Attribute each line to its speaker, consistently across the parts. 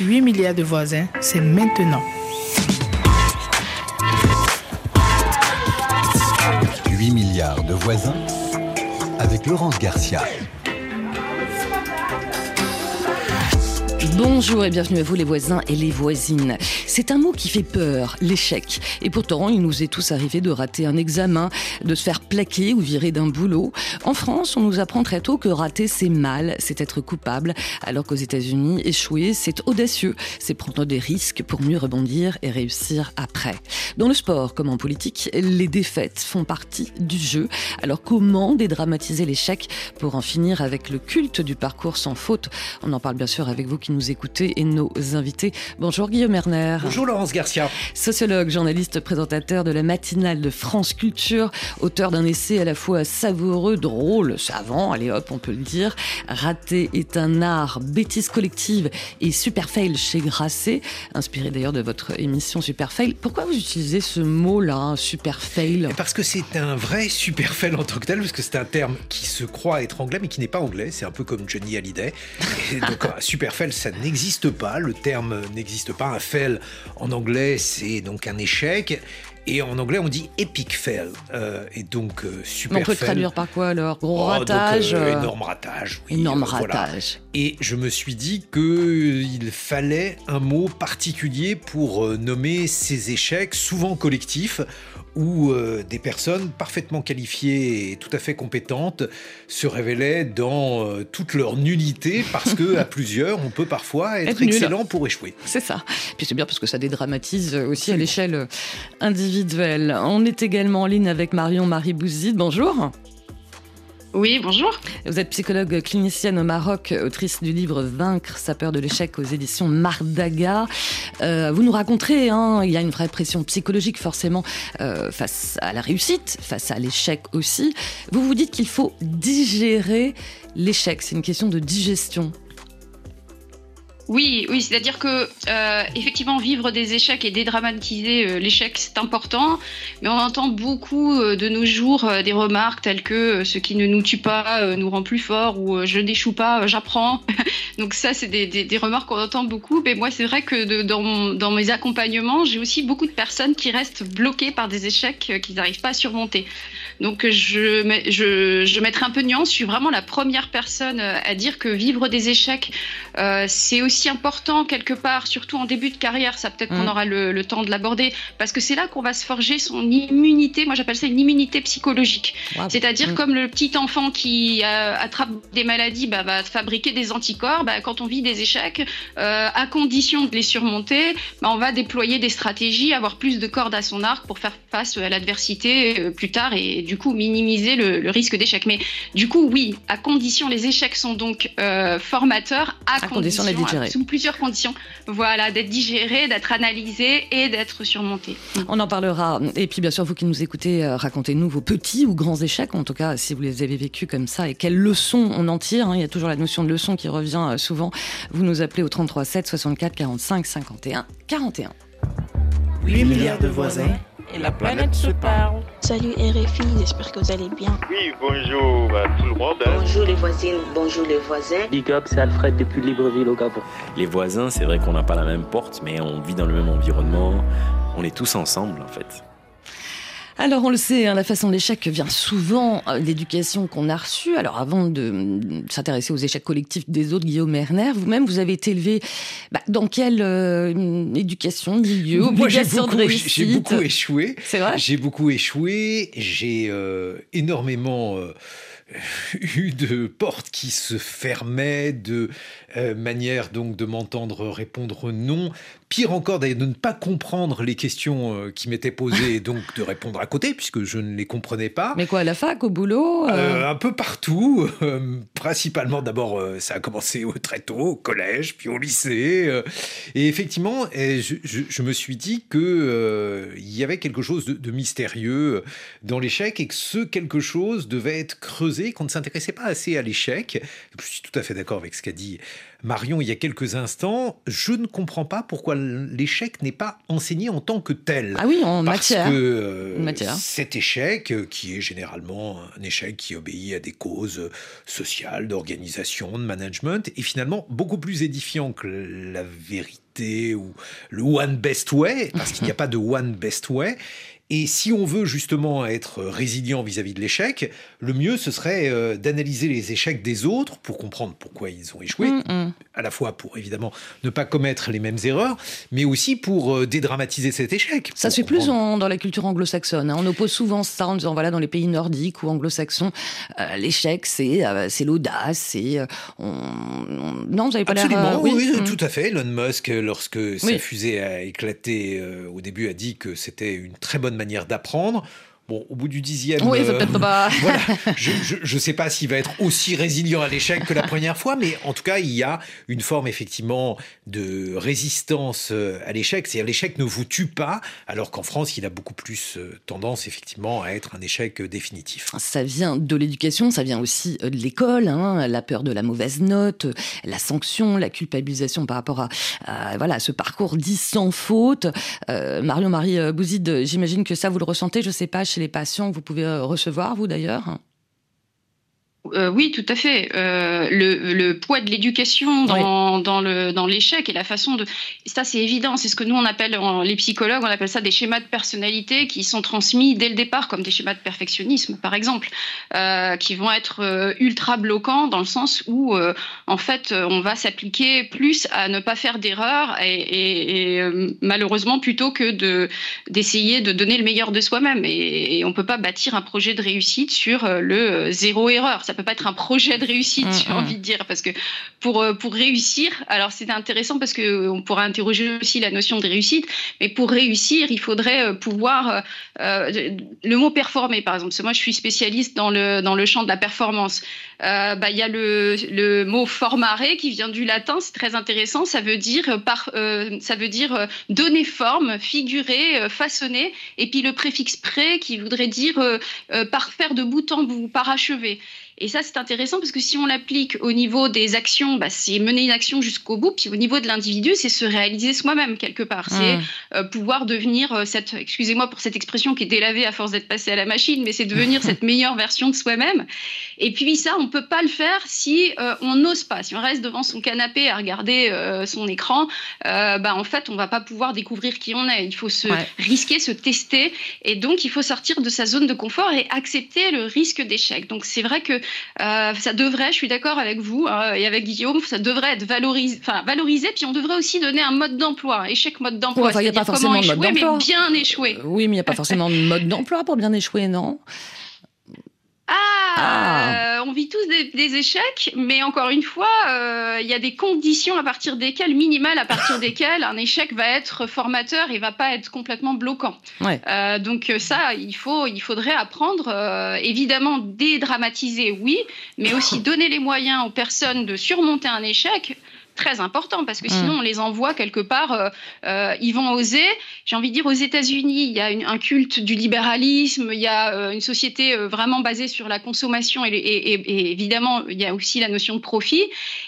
Speaker 1: 8 milliards de voisins, c'est maintenant.
Speaker 2: 8 milliards de voisins avec Laurence Garcia.
Speaker 3: Bonjour et bienvenue à vous les voisins et les voisines. C'est un mot qui fait peur, l'échec. Et pourtant, il nous est tous arrivé de rater un examen, de se faire plaquer ou virer d'un boulot. En France, on nous apprend très tôt que rater c'est mal, c'est être coupable, alors qu'aux États-Unis, échouer c'est audacieux, c'est prendre des risques pour mieux rebondir et réussir après. Dans le sport comme en politique, les défaites font partie du jeu. Alors comment dédramatiser l'échec pour en finir avec le culte du parcours sans faute? On en parle bien sûr avec vous qui nous écoutez et nos invités. Bonjour Guillaume Erner.
Speaker 4: Bonjour Laurence Garcia.
Speaker 3: Sociologue, journaliste, présentateur de la matinale de France Culture, auteur d'un essai à la fois savoureux, drôle, savant, allez hop, on peut le dire. Raté est un art, bêtise collective et super fail chez Grasset, inspiré d'ailleurs de votre émission Super Fail. Pourquoi vous utilisez ce mot-là, super fail
Speaker 4: Parce que c'est un vrai super fail en tant que tel, parce que c'est un terme qui se croit être anglais mais qui n'est pas anglais. C'est un peu comme Johnny Hallyday. Et donc un super fail, ça n'existe pas. Le terme n'existe pas. Un fail en anglais, c'est donc un échec. Et en anglais, on dit epic fail. Euh, et donc, euh, super
Speaker 3: On peut
Speaker 4: fail.
Speaker 3: traduire par quoi alors Gros
Speaker 4: Oh, donc,
Speaker 3: ratage
Speaker 4: euh,
Speaker 3: euh,
Speaker 4: Énorme ratage. oui,
Speaker 3: Énorme
Speaker 4: voilà.
Speaker 3: ratage.
Speaker 4: Et je me suis dit qu'il fallait un mot particulier pour nommer ces échecs, souvent collectifs, où des personnes parfaitement qualifiées et tout à fait compétentes se révélaient dans toute leur nullité, parce que à plusieurs, on peut parfois être,
Speaker 3: Être nul.
Speaker 4: excellent pour échouer.
Speaker 3: C'est ça. Puis c'est bien parce que ça dédramatise aussi à l'échelle individuelle. On est également en ligne avec Marion Marie Bouzid. Bonjour.
Speaker 5: Oui, bonjour.
Speaker 3: Vous êtes psychologue clinicienne au Maroc, autrice du livre Vaincre sa peur de l'échec aux éditions Mardaga. Euh, vous nous raconterez, hein, il y a une vraie pression psychologique forcément euh, face à la réussite, face à l'échec aussi. Vous vous dites qu'il faut digérer l'échec, c'est une question de digestion.
Speaker 5: Oui, oui, c'est-à-dire que euh, effectivement vivre des échecs et dédramatiser euh, l'échec c'est important, mais on entend beaucoup euh, de nos jours euh, des remarques telles que ce qui ne nous tue pas nous rend plus fort ou je n'échoue pas, j'apprends. Donc ça c'est des, des- des remarques qu'on entend beaucoup, mais moi c'est vrai que de- dans, mon- dans mes accompagnements j'ai aussi beaucoup de personnes qui restent bloquées par des échecs qu'ils n'arrivent pas à surmonter. Donc je, je, je mettrai un peu de nuance, je suis vraiment la première personne à dire que vivre des échecs euh, c'est aussi important quelque part, surtout en début de carrière, ça peut-être qu'on
Speaker 3: Mm.
Speaker 5: aura le, le temps de l'aborder, parce que c'est là qu'on va se forger son immunité, moi j'appelle ça une immunité psychologique.
Speaker 3: Wow.
Speaker 5: C'est-à-dire
Speaker 3: Mm.
Speaker 5: comme le petit enfant qui euh, attrape des maladies bah, va fabriquer des anticorps, bah, quand on vit des échecs, euh, à condition de les surmonter, bah, on va déployer des stratégies, avoir plus de cordes à son arc pour faire face à l'adversité euh, plus tard et, du coup minimiser le, le risque d'échec. Mais du coup oui, à condition, les échecs sont donc euh, formateurs, à,
Speaker 3: À condition de les digérer.
Speaker 5: sous plusieurs conditions, voilà, d'être digérés, d'être analysés et d'être surmontés.
Speaker 3: On en parlera. Et puis, bien sûr, vous qui nous écoutez, euh, racontez-nous vos petits ou grands échecs, en tout cas, si vous les avez vécus comme ça, et quelles leçons on en tire. hein. Il y a toujours la notion de leçon qui revient euh, souvent. Vous nous appelez au 33 7 64 45 51 41.
Speaker 1: 8 milliards de voisins.
Speaker 6: Et la planète se parle.
Speaker 7: Salut RFI, j'espère que vous allez bien.
Speaker 8: Oui, bonjour à tout le monde. hein.
Speaker 9: Bonjour les voisines, bonjour les voisins.
Speaker 6: Big up, c'est Alfred depuis Libreville au Gabon.
Speaker 10: Les voisins, c'est vrai qu'on n'a pas la même porte, mais on vit dans le même environnement. On est tous ensemble, en fait.
Speaker 3: Alors, on le sait, hein, la façon de l'échec vient souvent euh, de l'éducation qu'on a reçue. Alors, avant de mm, s'intéresser aux échecs collectifs des autres, Guillaume Erner, vous-même, vous avez été élevé bah, dans quelle euh, éducation, milieu,
Speaker 4: Moi, beaucoup, j'ai beaucoup échoué.
Speaker 3: C'est vrai?
Speaker 4: J'ai beaucoup échoué. J'ai euh, énormément euh, eu de portes qui se fermaient, de euh, manières donc de m'entendre répondre non. Pire encore, d'ailleurs, de ne pas comprendre les questions euh, qui m'étaient posées et donc de répondre à côté puisque je ne les comprenais pas.
Speaker 3: Mais quoi, à la fac, au boulot euh,
Speaker 4: un peu partout, principalement d'abord ça a commencé très tôt au collège, puis au lycée, et effectivement je, je- je me suis dit que il y avait quelque chose de, de mystérieux dans l'échec et que ce quelque chose devait être creusé, qu'on ne s'intéressait pas assez à l'échec. Je suis tout à fait d'accord avec ce qu'a dit Marion il y a quelques instants, je ne comprends pas pourquoi l'échec n'est pas enseigné en tant que tel.
Speaker 3: Ah oui, en
Speaker 4: Parce
Speaker 3: matière.
Speaker 4: que euh,
Speaker 3: Matière.
Speaker 4: cet échec, euh, qui est généralement un échec qui obéit à des causes euh, sociales, d'organisation, de management, est finalement beaucoup plus édifiant que la vérité ou le one best way, parce qu'il n'y a pas de one best way. Et si on veut justement être résilient vis-à-vis de l'échec, le mieux ce serait euh, d'analyser les échecs des autres pour comprendre pourquoi ils ont échoué,
Speaker 3: Mm, mm.
Speaker 4: à la fois pour évidemment ne pas commettre les mêmes erreurs, mais aussi pour euh, dédramatiser cet échec.
Speaker 3: Ça se fait plus en- dans la culture anglo-saxonne. hein. On oppose souvent ça en disant voilà dans les pays nordiques ou anglo-saxons, euh, l'échec c'est euh, c'est l'audace, c'est euh, on- on- non vous avez pas l'air
Speaker 4: Absolument, oui, oui,
Speaker 3: Mm.
Speaker 4: tout à fait. Elon Musk, lorsque sa
Speaker 3: Oui.
Speaker 4: fusée a éclaté au début, a dit que c'était une très bonne manière d'apprendre. Bon, au bout du dixième,
Speaker 3: Oui,
Speaker 4: euh,
Speaker 3: peut-être pas.
Speaker 4: voilà, je ne sais pas s'il va être aussi résilient à l'échec que la première fois, mais en tout cas, il y a une forme effectivement de résistance euh, à l'échec. C'est-à-dire l'échec ne vous tue pas, alors qu'en France, il a beaucoup plus euh, tendance effectivement à être un échec euh, définitif.
Speaker 3: Ça vient de l'éducation, ça vient aussi de l'école, hein, la peur de la mauvaise note, la sanction, la culpabilisation par rapport à, à, voilà ce parcours dit sans faute. Euh, Marion Marie Bouzide, j'imagine que ça vous le ressentez, je sais pas chez les patients que vous pouvez euh, recevoir vous d'ailleurs.
Speaker 5: Euh, oui, tout à fait. Euh, le, le poids de l'éducation dans, dans le dans l'échec et la façon de ça c'est évident. C'est ce que nous on appelle en- les psychologues on appelle ça des schémas de personnalité qui sont transmis dès le départ comme des schémas de perfectionnisme par exemple, euh, qui vont être ultra bloquants dans le sens où en fait on va s'appliquer plus à ne pas faire d'erreurs et, et- et, malheureusement plutôt que de d'essayer de donner le meilleur de soi-même et, et on peut pas bâtir un projet de réussite sur le zéro erreur. Ça peut pas être un projet de réussite,
Speaker 3: Mm,
Speaker 5: j'ai
Speaker 3: mm.
Speaker 5: envie de dire, parce que pour euh, pour réussir, alors c'est intéressant parce que on pourra interroger aussi la notion de réussite, mais pour réussir, il faudrait euh, pouvoir euh, le mot performer, par exemple. Parce que moi, je suis spécialiste dans le dans le champ de la performance. Euh, bah, il y a le, le mot formare qui vient du latin, c'est très intéressant. Ça veut dire par, euh, ça veut dire donner forme, figurer, façonner, et puis le préfixe pré qui voudrait dire parfaire de bout en bout, parachever. Et ça, c'est intéressant parce que si on l'applique au niveau des actions, bah, c'est mener une action jusqu'au bout. Puis au niveau de l'individu, c'est se réaliser soi-même quelque part. C'est
Speaker 3: Mm.
Speaker 5: euh, pouvoir devenir euh, cette, excusez-moi pour cette expression qui est délavée à force d'être passée à la machine, mais c'est devenir cette meilleure version de soi-même. Et puis ça, on peut pas le faire si euh, on n'ose pas. Si on reste devant son canapé à regarder son écran, bah en fait, on va pas pouvoir découvrir qui on est. Il faut se
Speaker 3: Ouais.
Speaker 5: risquer, se tester, et donc il faut sortir de sa zone de confort et accepter le risque d'échec. Donc c'est vrai que euh, ça devrait, je suis d'accord avec vous hein, et avec Guillaume, ça devrait être valorisé, enfin valorisé, puis on devrait aussi donner un mode d'emploi, échec mode d'emploi,
Speaker 3: Ouais, enfin, il y a pas forcément de mode
Speaker 5: échouer, mais
Speaker 3: d'emploi.
Speaker 5: bien échouer.
Speaker 3: Euh, Oui, mais il n'y a pas forcément de mode d'emploi pour bien échouer, non?
Speaker 5: Ah,
Speaker 3: Ah.
Speaker 5: euh, on vit tous des, des échecs, mais encore une fois, euh, il y a des conditions à partir desquelles, minimales à partir desquelles, un échec va être formateur et va pas être complètement bloquant.
Speaker 3: Ouais.
Speaker 5: Euh, donc ça, il faut, il faudrait apprendre, évidemment dédramatiser, oui, mais aussi donner les moyens aux personnes de surmonter un échec. Très important parce que
Speaker 3: Mm.
Speaker 5: sinon on les envoie quelque part, euh, euh, ils vont oser. J'ai envie de dire aux États-Unis, il y a une- un culte du libéralisme, il y a euh, une société vraiment basée sur la consommation et, les- et- et- et évidemment il y a aussi la notion de profit.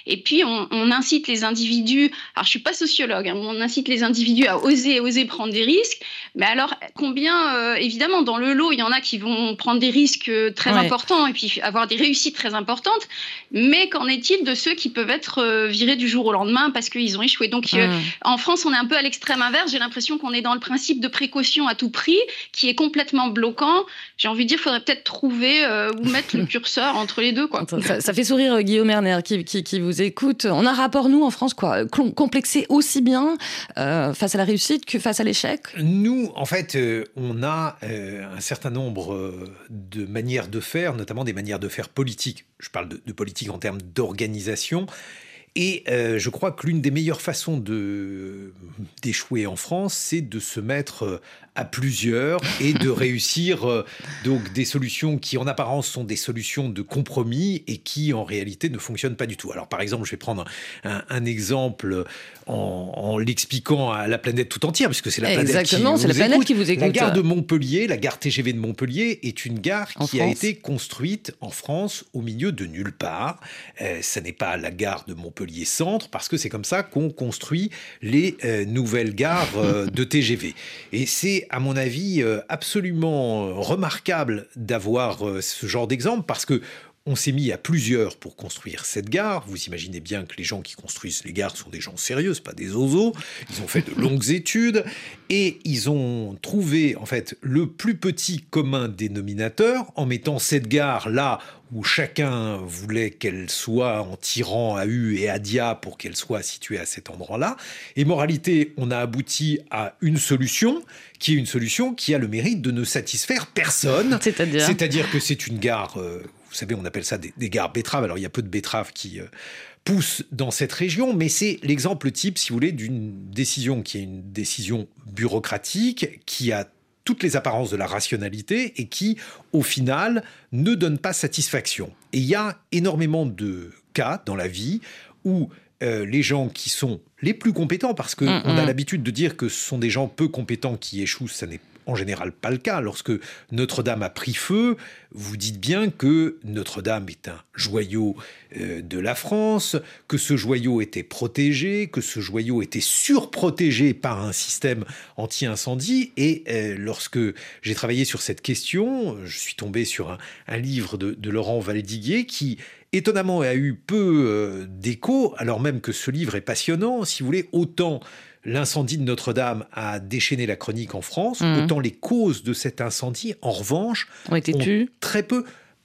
Speaker 5: Et puis on, on incite les individus. Alors je suis pas sociologue, hein, on incite les individus à oser, oser prendre des risques. Mais alors combien évidemment dans le lot il y en a qui vont prendre des risques très
Speaker 3: Ouais.
Speaker 5: importants et puis avoir des réussites très importantes. Mais qu'en est-il de ceux qui peuvent être virés du jour au lendemain parce qu'ils ont échoué Donc euh,
Speaker 3: Mm.
Speaker 5: en France, on est un peu à l'extrême inverse. J'ai l'impression qu'on est dans le principe de précaution à tout prix, qui est complètement bloquant. J'ai envie de dire, il faudrait peut-être trouver euh, où mettre le curseur entre les deux. Quoi.
Speaker 3: Ça, fait sourire euh, Guillaume Erner qui, qui, qui vous écoute. On a un rapport, nous, en France, quoi, com- complexé aussi bien euh, face à la réussite que face à l'échec?
Speaker 4: Nous, en fait, euh, on a euh, un certain nombre de manières de faire, notamment des manières de faire politique. Je parle de, de politique en termes d'organisation. Et euh, je crois que l'une des meilleures façons de d'échouer en France, c'est de se mettre euh, à plusieurs et de réussir euh, donc des solutions qui en apparence sont des solutions de compromis et qui en réalité ne fonctionnent pas du tout. Alors par exemple, je vais prendre un, un exemple en, en l'expliquant à la planète tout entière, puisque c'est la planète
Speaker 3: Exactement,
Speaker 4: qui
Speaker 3: la
Speaker 4: vous
Speaker 3: planète
Speaker 4: écoute.
Speaker 3: qui vous écoute.
Speaker 4: La gare de Montpellier, la gare TGV de Montpellier est une gare
Speaker 3: En
Speaker 4: qui a été construite en France au milieu de nulle part. Euh, ça n'est pas la gare de Montpellier Centre, parce que c'est comme ça qu'on construit les euh, nouvelles gares euh, de TGV. Et c'est, à mon avis, euh, absolument remarquable d'avoir ce genre d'exemple, parce que on s'est mis à plusieurs pour construire cette gare. Vous imaginez bien que les gens qui construisent les gares sont des gens sérieux, pas des oiseaux. Ils ont fait de longues études et ils ont trouvé en fait le plus petit commun dénominateur en mettant cette gare là où chacun voulait qu'elle soit en tirant à U et à Dia pour qu'elle soit située à cet endroit-là. Et moralité, on a abouti à une solution qui est une solution qui a le mérite de ne satisfaire personne.
Speaker 3: C'est-à-dire?
Speaker 4: C'est-à-dire que c'est une gare, euh, vous savez, on appelle ça des, des gares betteraves. Alors il y a peu de betteraves qui euh, poussent dans cette région, mais c'est l'exemple type, si vous voulez, d'une décision qui est une décision bureaucratique, qui a toutes les apparences de la rationalité et qui, au final, ne donne pas satisfaction. Et il y a énormément de cas dans la vie où euh, les gens qui sont les plus compétents, parce qu'on
Speaker 3: Mm,
Speaker 4: a
Speaker 3: mm.
Speaker 4: l'habitude de dire que ce sont des gens peu compétents qui échouent, ça n'est en général pas le cas. Lorsque Notre-Dame a pris feu, vous dites bien que Notre-Dame est un joyau euh, de la France, que ce joyau était protégé, que ce joyau était surprotégé par un système anti-incendie. Et euh, lorsque j'ai travaillé sur cette question, je suis tombé sur un, livre de, de Laurent Valdiguier qui étonnamment a eu peu euh, d'écho, alors même que ce livre est passionnant. Si vous voulez, autant l'incendie de Notre-Dame a déchaîné la chronique en France,
Speaker 3: Mhm.
Speaker 4: autant les causes de cet incendie, en revanche,
Speaker 3: Ont été
Speaker 4: ont très peu.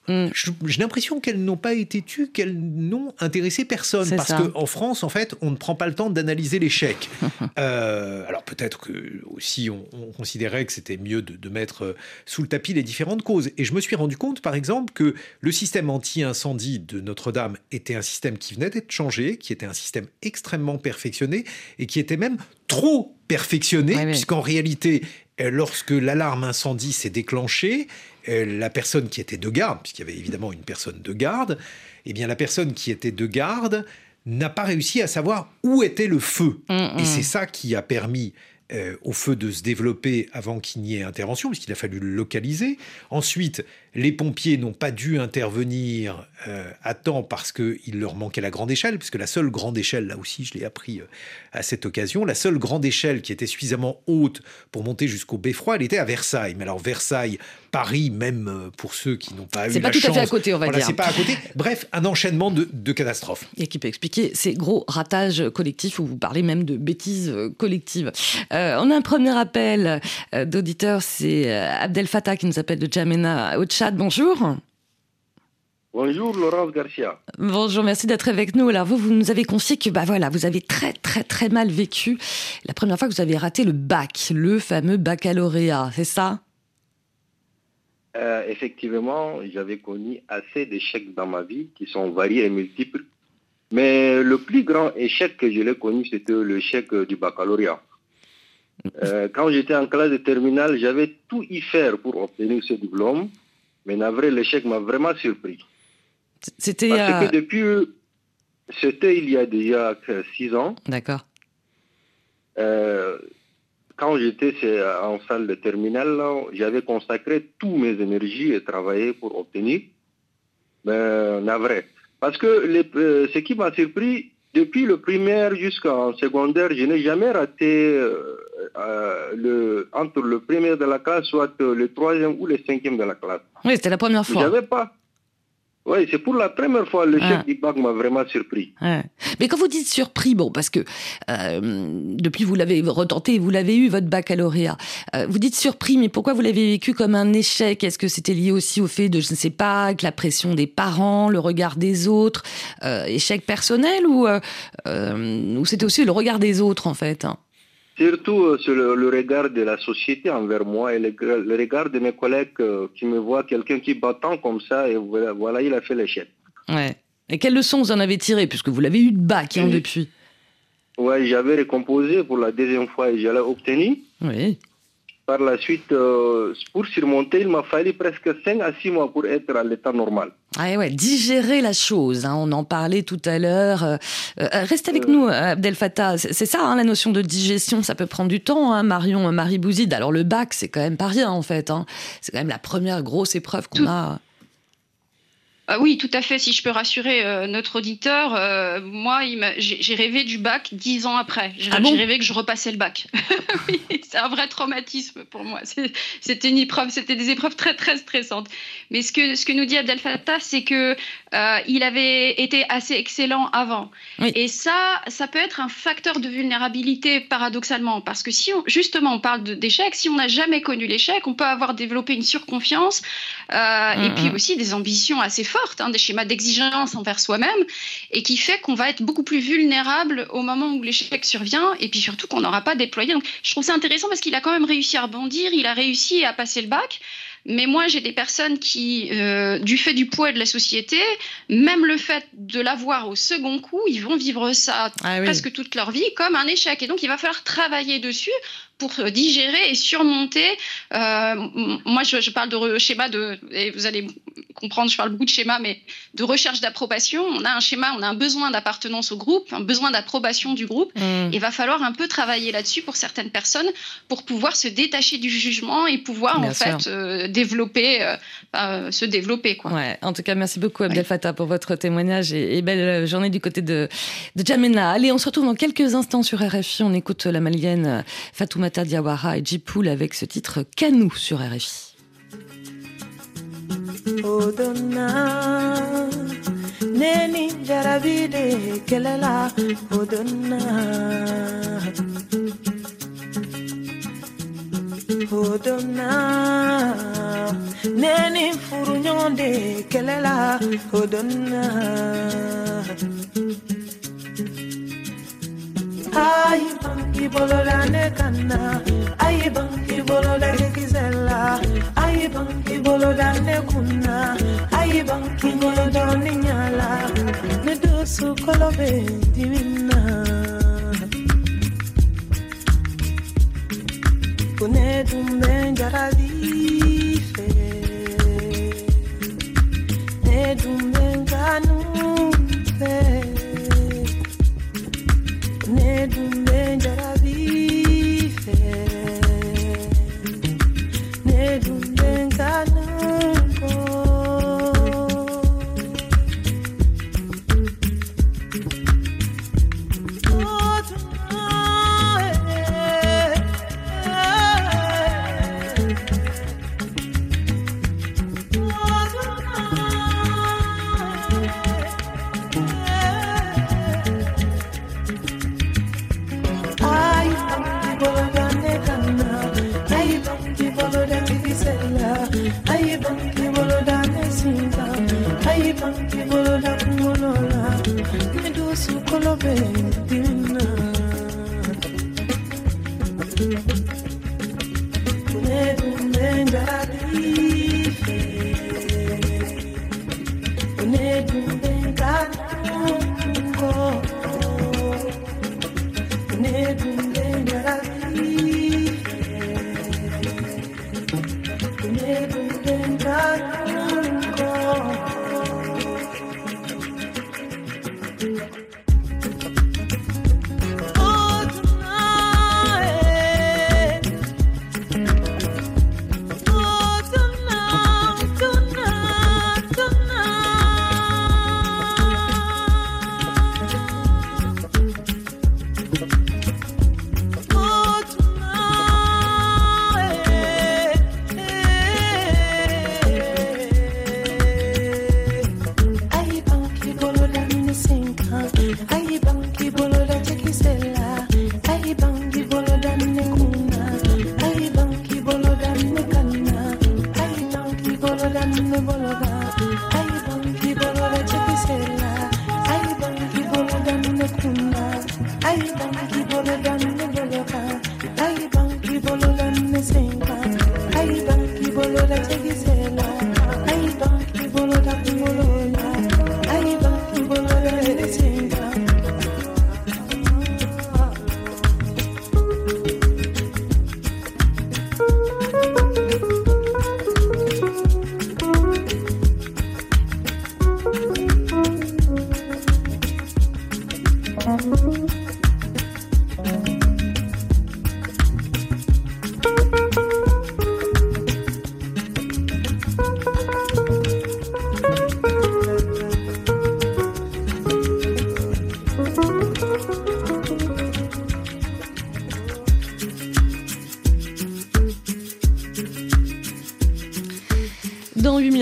Speaker 3: Mm.
Speaker 4: J'ai l'impression qu'elles n'ont pas été tues, qu'elles n'ont intéressé personne. Parce qu'en France, en fait, on ne prend pas le temps d'analyser l'échec. Euh, alors peut-être que aussi on, on considérait que c'était mieux de, de mettre euh, sous le tapis les différentes causes. Et je me suis rendu compte, par exemple, que le système anti-incendie de Notre-Dame était un système qui venait d'être changé, qui était un système extrêmement perfectionné et qui était même trop perfectionné,
Speaker 3: Ouais, ouais.
Speaker 4: puisqu'en réalité, euh, lorsque l'alarme incendie s'est déclenchée, euh, la personne qui était de garde, puisqu'il y avait évidemment une personne de garde, eh bien la personne qui était de garde n'a pas réussi à savoir où était le feu.
Speaker 3: Mm, mm.
Speaker 4: Et c'est ça qui a permis euh, au feu de se développer avant qu'il n'y ait intervention, puisqu'il a fallu le localiser. Ensuite, les pompiers n'ont pas dû intervenir euh, à temps parce qu'il leur manquait la grande échelle, puisque la seule grande échelle, là aussi je l'ai appris euh, à cette occasion, la seule grande échelle qui était suffisamment haute pour monter jusqu'au beffroi, elle était à Versailles. Mais alors Versailles, Paris, même euh, pour ceux qui n'ont pas eu
Speaker 3: C'est pas
Speaker 4: la
Speaker 3: tout à fait à
Speaker 4: chance,
Speaker 3: côté, on va
Speaker 4: voilà,
Speaker 3: dire.
Speaker 4: c'est pas à côté. Bref, un enchaînement de, de catastrophes.
Speaker 3: Et qui peut expliquer ces gros ratages collectifs où vous parlez même de bêtises collectives. Euh, on a un premier appel d'auditeur, c'est Abdel Fattah qui nous appelle de Jamena au chat. Bonjour.
Speaker 8: Bonjour Laurence Garcia.
Speaker 3: Bonjour, merci d'être avec nous. Alors vous, vous nous avez confié que bah voilà, vous avez très très très mal vécu la première fois que vous avez raté le bac, le fameux baccalauréat, c'est ça?
Speaker 8: Euh, effectivement, j'avais connu assez d'échecs dans ma vie qui sont variés et multiples. Mais le plus grand échec que je l'ai connu, c'était l'échec euh, du baccalauréat. Euh, quand j'étais en classe de terminale, j'avais tout y faire pour obtenir ce diplôme. Mais navré, l'échec m'a vraiment surpris.
Speaker 3: C'était
Speaker 8: Parce
Speaker 3: euh,
Speaker 8: que depuis, c'était il y a déjà six ans.
Speaker 3: d'accord.
Speaker 8: Euh, quand j'étais chez- en salle de terminale, j'avais consacré tous mes énergies et travaillé pour obtenir. Mais navré. Parce que les- euh, ce qui m'a surpris, depuis le primaire jusqu'en secondaire, je n'ai jamais raté euh, euh, le, entre le premier de la classe, soit euh, le troisième ou le cinquième de la classe.
Speaker 3: Oui, c'était la première fois.
Speaker 8: J'avais pas? Oui, c'est pour la première fois le
Speaker 3: Ah.
Speaker 8: chef du bac m'a vraiment surpris.
Speaker 3: Mais quand vous dites surpris, bon, parce que euh, depuis vous l'avez retenté, vous l'avez eu votre baccalauréat. Euh, vous dites surpris, mais pourquoi vous l'avez vécu comme un échec? Est-ce que c'était lié aussi au fait de, je ne sais pas, que la pression des parents, le regard des autres, euh, échec personnel ou ou c'était aussi le regard des autres en fait hein?
Speaker 8: Surtout euh, sur le, le regard de la société envers moi et le, le regard de mes collègues euh, qui me voient quelqu'un qui battant comme ça et voilà, voilà, il a fait l'échec.
Speaker 3: Ouais. Et quelles leçons vous en avez tirées? Puisque vous l'avez eu de bac hein,
Speaker 8: Oui.
Speaker 3: depuis
Speaker 8: Ouais, j'avais récomposé pour la deuxième fois et je l'ai obtenu.
Speaker 3: Oui.
Speaker 8: Par la suite, euh, pour surmonter, il m'a fallu presque 5 à 6 mois pour être à l'état normal.
Speaker 3: Ah ouais, digérer la chose, hein, on en parlait tout à l'heure. Euh, euh, reste avec
Speaker 8: Euh.
Speaker 3: nous, Abdel Fattah. C'est ça, hein, la notion de digestion, ça peut prendre du temps, hein, Marion, Marie Bouzide. Alors le bac, c'est quand même pas rien en fait. hein. C'est quand même la première grosse épreuve qu'on
Speaker 5: Tout-
Speaker 3: a.
Speaker 5: Euh, oui, tout à fait. Si je peux rassurer euh, notre auditeur, euh, moi, j'ai rêvé du bac dix ans après. J'ai ah rêvé que je repassais le bac. oui, c'est un vrai traumatisme pour moi. C'était une épreuve, c'était des épreuves très très stressantes. Mais ce que ce que nous dit Abdel Fattah, c'est que il avait été assez excellent avant. Et ça, ça peut être un facteur de vulnérabilité paradoxalement, parce que si justement on parle d'échec, si on n'a jamais connu l'échec, on peut avoir développé une surconfiance et mm, puis mm. aussi des ambitions assez fortes Hein, des schémas d'exigence envers soi-même, et qui fait qu'on va être beaucoup plus vulnérable au moment où l'échec survient, et puis surtout qu'on n'aura pas déployé. Donc, je trouve ça intéressant parce qu'il a quand même réussi à rebondir, il a réussi à passer le bac. Mais moi, j'ai des personnes qui, euh, du fait du poids de la société, même le fait de l'avoir au second coup, ils vont vivre ça ah presque toute leur vie comme un échec. Et donc, il va falloir travailler dessus pour digérer et surmonter. Euh, moi, je, parle de schéma de, et vous allez comprendre, je parle beaucoup de schéma, mais de recherche d'approbation. On a un schéma, on a un besoin d'appartenance au groupe, un besoin d'approbation du groupe. Mmh. Il va falloir un peu travailler là-dessus pour certaines personnes pour pouvoir se détacher du jugement et pouvoir en fait euh, développer, euh, se développer. Quoi.
Speaker 11: Ouais. En tout cas, merci beaucoup Abdel Fattah pour votre témoignage et, belle journée du côté de, de Jamena. Allez, on se retrouve dans quelques instants sur RFI. On écoute la malienne Fatouma Fatoumata Diawara et Jipoul avec ce titre Canou sur RFI. Neni jarabide kelela odonna. Odonna, neni furunyonde kelela odonna. ayi banki bolola ne kanna. Ayi banki bolola ne kizela ayi banki bolola ne kunna. Ayi banki bolola ne nyala. Ne dosu kolobe divin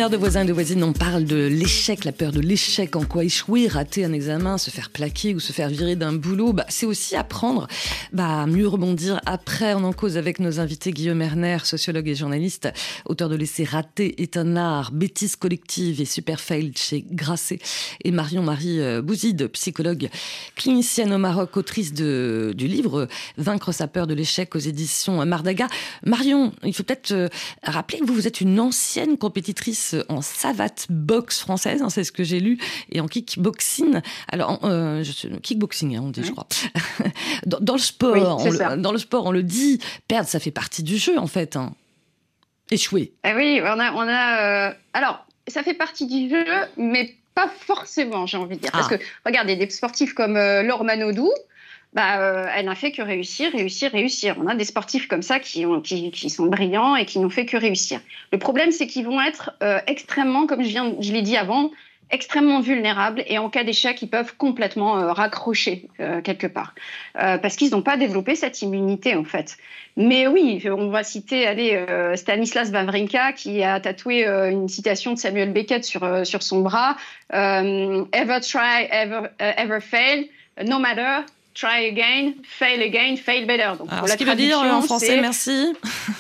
Speaker 3: De voisins et de voisines, on parle de l'échec, la peur de l'échec, en quoi échouer, rater un examen, se faire plaquer ou se faire virer d'un boulot. Bah, c'est aussi apprendre bah, mieux rebondir après. On en cause avec nos invités Guillaume Erner, sociologue et journaliste, auteur de Laisser rater est un art, bêtise collective et super fail chez Grasset, et Marion-Marie euh, Bouzide, psychologue clinicienne au Maroc, autrice du livre Vaincre sa peur de l'échec aux éditions Mardaga. Marion, il faut peut-être euh, rappeler que vous, vous êtes une ancienne compétitrice en savate boxe française, hein, c'est ce que j'ai lu, et en kickboxing. Alors, euh, je kickboxing, hein, on dit, je crois. dans, le sport, on dans le sport, on le dit, perdre, ça fait partie du jeu, en fait. Hein. Échouer.
Speaker 5: Ah oui, on a, on a. Euh, alors, ça fait partie du jeu, mais pas forcément, j'ai envie de dire. Parce ah. que, regardez, des sportifs comme euh, Laure Manodou, bah, euh, elle n'a fait que réussir, réussir, réussir. On a des sportifs comme ça qui, ont, qui, qui sont brillants et qui n'ont fait que réussir. Le problème, c'est qu'ils vont être euh, extrêmement, comme je, l'ai dit avant, extrêmement vulnérables et en cas d'échec, ils peuvent complètement euh, raccrocher quelque part parce qu'ils n'ont pas développé cette immunité en fait. Mais oui, on va citer Stanislas Wawrinka qui a tatoué une citation de Samuel Beckett sur, sur son bras Ever try, ever, ever fail, no matter try again, fail again, fail better.
Speaker 3: Donc, Alors, ce qui veut dire en français, merci.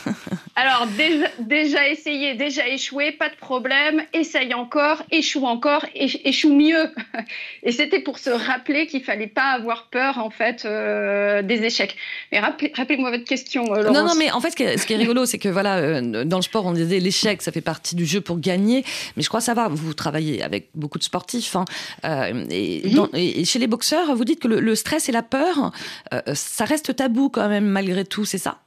Speaker 5: Alors, déjà, déjà, essayé, déjà échoué, pas de problème, essaye encore, échoue encore, échoue mieux. Et c'était pour se rappeler qu'il fallait pas avoir peur, en fait, euh, des échecs. Mais rappelez-moi votre question, euh, Laurence.
Speaker 3: Non, non, mais en fait, ce qui est, ce qui est rigolo, c'est que voilà, euh, dans le sport, on disait l'échec, ça fait partie du jeu pour gagner. Mais je crois ça va, vous travaillez avec beaucoup de sportifs. Hein, mhm. et, chez les boxeurs, vous dites que le stress et la peur, ça reste tabou quand même, malgré tout, c'est ça?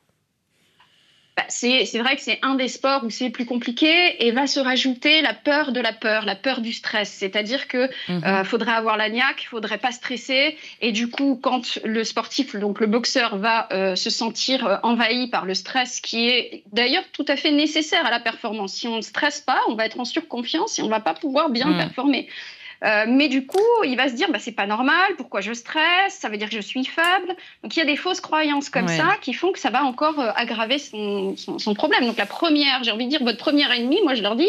Speaker 5: Bah, c'est vrai que c'est un des sports où c'est plus compliqué et va se rajouter la peur de la peur, la peur du stress. C'est-à-dire que mhm. euh, faudrait avoir la niaque, faudrait pas stresser et du coup, quand le sportif, donc le boxeur, va euh, se sentir euh, envahi par le stress, qui est d'ailleurs tout à fait nécessaire à la performance. Si on ne stresse pas, on va être en surconfiance et on va pas pouvoir bien mhm. performer. Euh, mais du coup, il va se dire, bah, c'est pas normal, pourquoi je stresse, ça veut dire que je suis faible. Donc il y a des fausses croyances comme ça qui font que ça va encore euh, aggraver son, son, problème. Donc la première, j'ai envie de dire, votre première ennemie, moi je leur dis,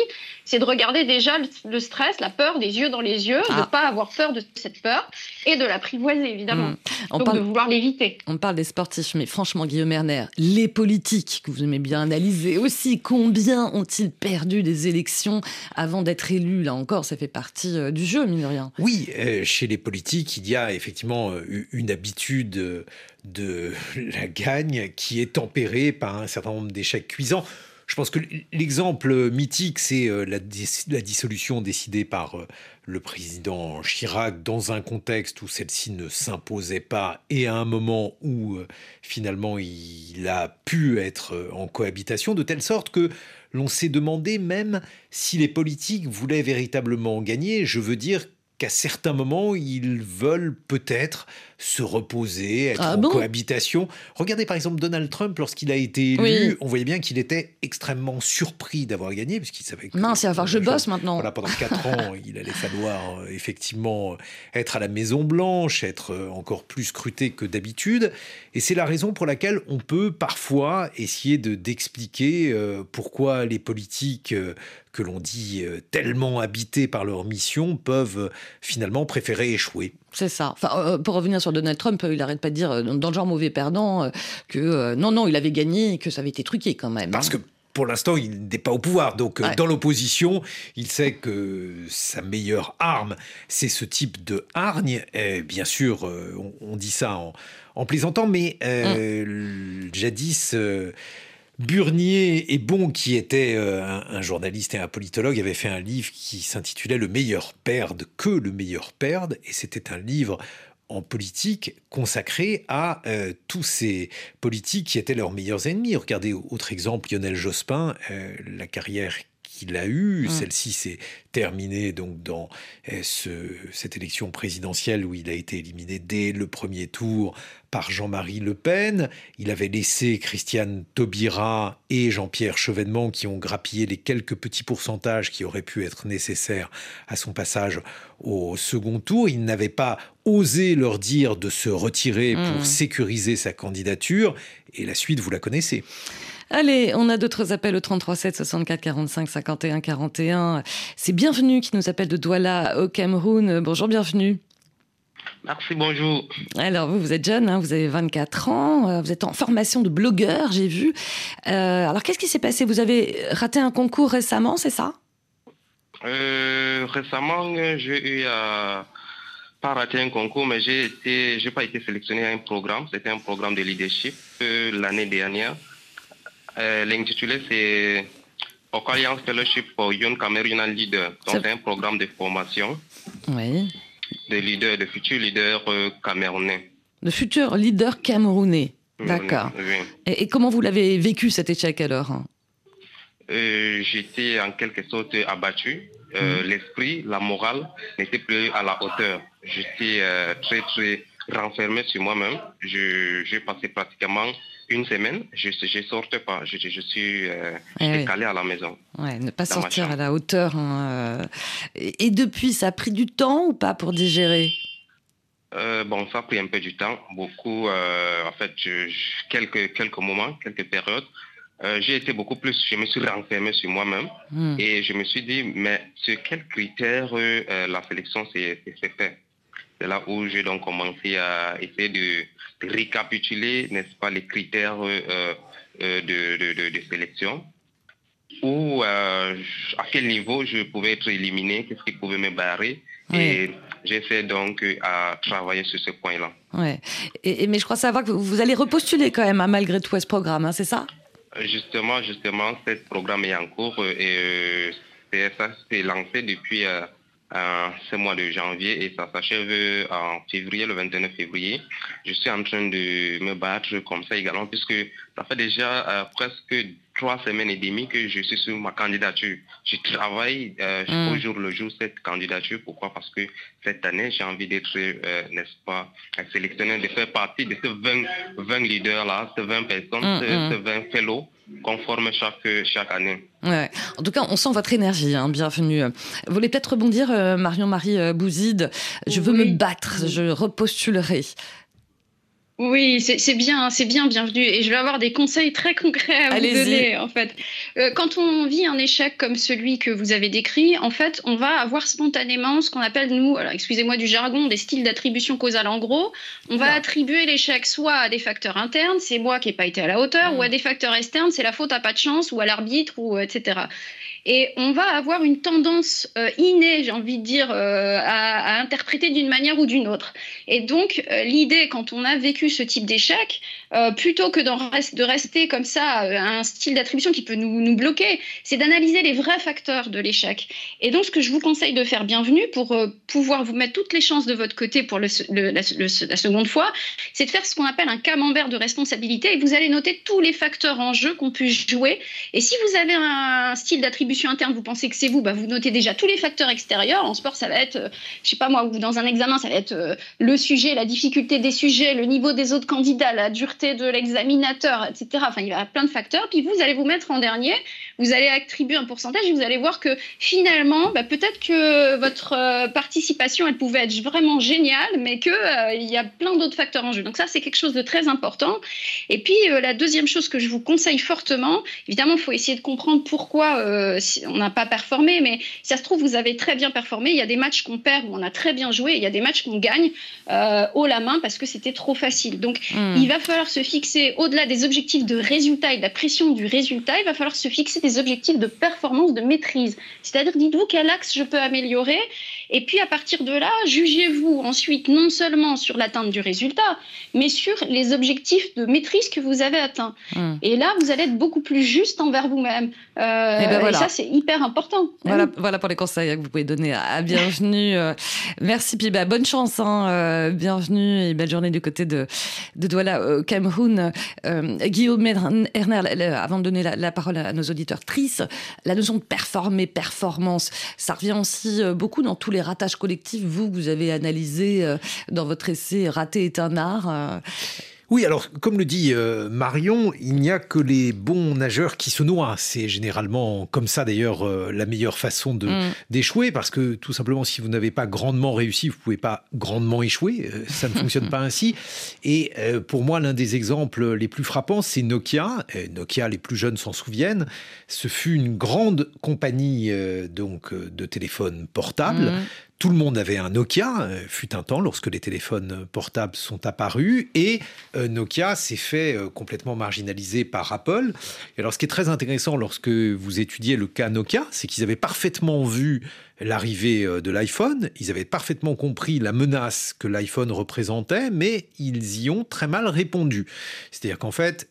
Speaker 5: c'est de regarder déjà le, stress, la peur, des yeux dans les yeux, de ne ah. pas avoir peur de cette peur et de l'apprivoiser évidemment. Hmm. On Donc de vouloir l'éviter.
Speaker 3: On parle des sportifs, mais franchement, Guillaume Erner, les politiques que vous aimez bien analyser aussi, combien ont-ils perdu des élections avant d'être élus? Là encore, ça fait partie euh, du jeu rien.
Speaker 4: Oui, euh, chez les politiques, il y a effectivement euh, une habitude euh, de la gagne qui est tempérée par un certain nombre d'échecs cuisants. Je pense que l'exemple mythique, c'est la, la, dissolution décidée par le président Chirac dans un contexte où celle-ci ne s'imposait pas et à un moment où finalement il a pu être en cohabitation, de telle sorte que l'on s'est demandé même si les politiques voulaient véritablement gagner. Je veux dire qu'à certains moments, ils veulent peut-être se reposer, être ah en cohabitation. Regardez par exemple Donald Trump, lorsqu'il a été élu, on voyait bien qu'il était extrêmement surpris d'avoir gagné, puisqu'il savait que...
Speaker 3: Mince, il va falloir que je bosse maintenant.
Speaker 4: Voilà, pendant quatre ans, il allait falloir euh, effectivement être à la Maison Blanche, être euh, encore plus scruté que d'habitude. Et c'est la raison pour laquelle on peut parfois essayer de d'expliquer euh, pourquoi les politiques que l'on dit tellement habités par leur mission peuvent finalement préférer échouer.
Speaker 3: C'est ça. Enfin, euh, pour revenir sur Donald Trump, il n'arrête pas de dire, euh, dans le genre mauvais perdant, euh, que non, non, il avait gagné et que ça avait été truqué quand même.
Speaker 4: Parce hein. que pour l'instant, il n'est pas au pouvoir. Donc, dans l'opposition, il sait que sa meilleure arme, c'est ce type de hargne. Et bien sûr, on, dit ça en, plaisantant, mais hum. jadis. Burnier et Bon, qui était euh, un, journaliste et un politologue, avait fait un livre qui s'intitulait Le meilleur perde que le meilleur perde, et c'était un livre en politique consacré à euh, tous ces politiques qui étaient leurs meilleurs ennemis. Regardez, autre exemple, Lionel Jospin, euh, la carrière qu'il a eue, mmh. celle-ci s'est terminé donc dans eh, ce, cette élection présidentielle où il a été éliminé dès le premier tour par Jean-Marie Le Pen. Il avait laissé Christiane Taubira et Jean-Pierre Chevènement qui ont grappillé les quelques petits pourcentages qui auraient pu être nécessaires à son passage au second tour. Il n'avait pas osé leur dire de se retirer pour
Speaker 3: Mmh.
Speaker 4: sécuriser sa candidature. Et la suite, vous la connaissez.
Speaker 3: Allez, on a d'autres appels au 33 7 64 45 51 41. C'est Bienvenue qui nous appelle de Douala au Cameroun. Bonjour, bienvenue.
Speaker 12: Merci, bonjour.
Speaker 3: Alors, vous, vous êtes jeune, hein, vous avez 24 ans, euh, vous êtes en formation de blogueur, j'ai vu. Euh, alors, qu'est-ce qui s'est passé? Vous avez raté un concours récemment, c'est ça?
Speaker 12: Euh, récemment, j'ai eu à pas raté un concours, mais j'ai été, j'ai pas été sélectionné à un programme. C'était un programme de leadership euh, l'année dernière. Euh, L'intitulé c'est Alliance Fellowship for Young Cameroonian Leaders. Donc c'est un programme de formation
Speaker 3: Oui.
Speaker 12: de leaders, de futurs leaders euh, camerounais.
Speaker 3: De futurs leaders camerounais. D'accord.
Speaker 12: Oui.
Speaker 3: Et, et comment vous l'avez vécu cet échec alors?
Speaker 12: Euh, J'étais en quelque sorte abattu. Euh, L'esprit, la morale n'était plus à la hauteur. J'étais euh, très très renfermé sur moi-même. Je- J'ai passé pratiquement une semaine. Je ne sortais pas. Je, je- suis euh,
Speaker 3: oui.
Speaker 12: calé à la maison.
Speaker 3: Ouais, ne pas sortir à la hauteur. hein, euh. Et, et depuis, ça a pris du temps ou pas pour digérer?
Speaker 12: Euh, bon, ça a pris un peu du temps. Beaucoup, euh, en fait, je- je- quelques, quelques moments, quelques périodes. J'ai été beaucoup plus, je me suis renfermé sur moi-même
Speaker 3: Hmm.
Speaker 12: et je me suis dit, mais sur quels critères la sélection s'est s'est faite? C'est là où j'ai donc commencé à essayer de, de récapituler, n'est-ce pas, les critères euh, euh, de, de, de- de sélection. Ou euh, à quel niveau je pouvais être éliminé, qu'est-ce qui pouvait me barrer. Et fait donc à travailler sur ce point-là.
Speaker 3: Ouais. Et, et- mais je crois savoir que vous, allez repostuler quand même, hein, malgré tout, à ce programme, hein, c'est ça?
Speaker 12: Justement, justement, ce programme est en cours et euh, ça s'est lancé depuis ce mois de janvier et ça s'achève euh, en février, le 29 février. Je suis en train de me battre comme ça également puisque ça fait déjà euh, presque trois semaines et demie que je suis sur ma candidature. Je travaille euh,
Speaker 3: Mm.
Speaker 12: au jour le jour cette candidature. Pourquoi? Parce que cette année, j'ai envie d'être, euh, n'est-ce pas, sélectionné, de faire partie de ces 20, 20 leaders-là, ces 20 personnes,
Speaker 3: Mm,
Speaker 12: ces,
Speaker 3: mm.
Speaker 12: ces 20 fellows qu'on forme chaque, chaque année.
Speaker 3: Ouais. En tout cas, on sent votre énergie. Hein, bienvenue. Vous voulez peut-être rebondir, euh, Marion-Marie euh, Bouzide Je veux me battre, je repostulerai.
Speaker 5: Oui, c'est bien, c'est bien, bienvenue. Et je vais avoir des conseils très concrets à vous donner, en fait. Euh, quand on vit un échec comme celui que vous avez décrit, en fait, on va avoir spontanément ce qu'on appelle, nous, alors excusez-moi du jargon, des styles d'attribution causale. En gros, on va attribuer l'échec soit à des facteurs internes, c'est moi qui n'ai pas été à la hauteur, ou à des facteurs externes, c'est la faute à pas de chance, ou à l'arbitre, ou euh, etc. Et on va avoir une tendance euh, innée, j'ai envie de dire, euh, à, interpréter d'une manière ou d'une autre. Et donc, euh, l'idée, quand on a vécu ce type d'échec, euh, plutôt que de rester comme ça euh, un style d'attribution qui peut nous, bloquer, c'est d'analyser les vrais facteurs de l'échec. Et donc, ce que je vous conseille de faire, bienvenue, pour euh, pouvoir vous mettre toutes les chances de votre côté pour la, seconde fois, c'est de faire ce qu'on appelle un camembert de responsabilité. Et vous allez noter tous les facteurs en jeu qu'on peut jouer. Et si vous avez un style d'attribution interne, vous pensez que c'est vous, bah vous notez déjà tous les facteurs extérieurs. En sport, ça va être, euh, je sais pas moi, ou dans un examen, ça va être le sujet, la difficulté des sujets, le niveau des autres candidats, la dureté de l'examinateur, etc. Enfin, il y a plein de facteurs. Puis vous allez vous mettre en dernier, vous allez attribuer un pourcentage et vous allez voir que finalement, bah, peut-être que votre euh, participation, elle pouvait être vraiment géniale, mais qu'il il y a plein d'autres facteurs en jeu. Donc ça, c'est quelque chose de très important. Et puis, euh, la deuxième chose que je vous conseille fortement, évidemment, il faut essayer de comprendre pourquoi euh, si on n'a pas performé, mais si ça se trouve, vous avez très bien performé. Il y a des matchs qu'on perd où on a très bien joué, et il y a des matchs qu'on gagne euh, haut la main parce que c'était trop facile. Donc,
Speaker 3: Hmm.
Speaker 5: il va falloir se fixer, au-delà des objectifs de résultat et de la pression du résultat, il va falloir se fixer des objectifs de performance, de maîtrise. C'est-à-dire, dites-vous quel axe je peux améliorer. Et puis, à partir de là, jugez-vous ensuite non seulement sur l'atteinte du résultat, mais sur les objectifs de maîtrise que vous avez atteints.
Speaker 3: Hmm.
Speaker 5: Et là, vous allez être beaucoup plus juste envers vous-même. Euh,
Speaker 3: Eh ben voilà.
Speaker 5: Et ça, c'est hyper important.
Speaker 3: Voilà, voilà pour les conseils que vous pouvez donner à, Bienvenue. merci, puis bah, bonne chance. Hein, bienvenue et belle journée du côté de, de Douala, Cameroun. Guillaume Erner, avant de donner la, parole à nos auditeurs, La notion de performer, performance, ça revient aussi beaucoup dans tous les ratages collectifs, vous, vous avez analysé dans votre essai Rater est un art.
Speaker 4: Oui, alors comme le dit euh, Marion, il n'y a que les bons nageurs qui se noient. C'est généralement comme ça d'ailleurs euh, la meilleure façon de mm. d'échouer parce que tout simplement si vous n'avez pas grandement réussi, vous pouvez pas grandement échouer. Euh, ça ne fonctionne pas ainsi. Et pour moi, l'un des exemples les plus frappants, c'est Nokia. Nokia, les plus jeunes s'en souviennent. Ce fut une grande compagnie donc de téléphones portables. Mm. Tout le monde avait un Nokia, euh, fut un temps lorsque les téléphones portables sont apparus, et euh, Nokia s'est fait euh, complètement marginaliser par Apple. Et alors ce qui est très intéressant lorsque vous étudiez le cas Nokia, c'est qu'ils avaient parfaitement vu l'arrivée de l'iPhone, ils avaient parfaitement compris la menace que l'iPhone représentait, mais ils y ont très mal répondu. C'est-à-dire qu'en fait,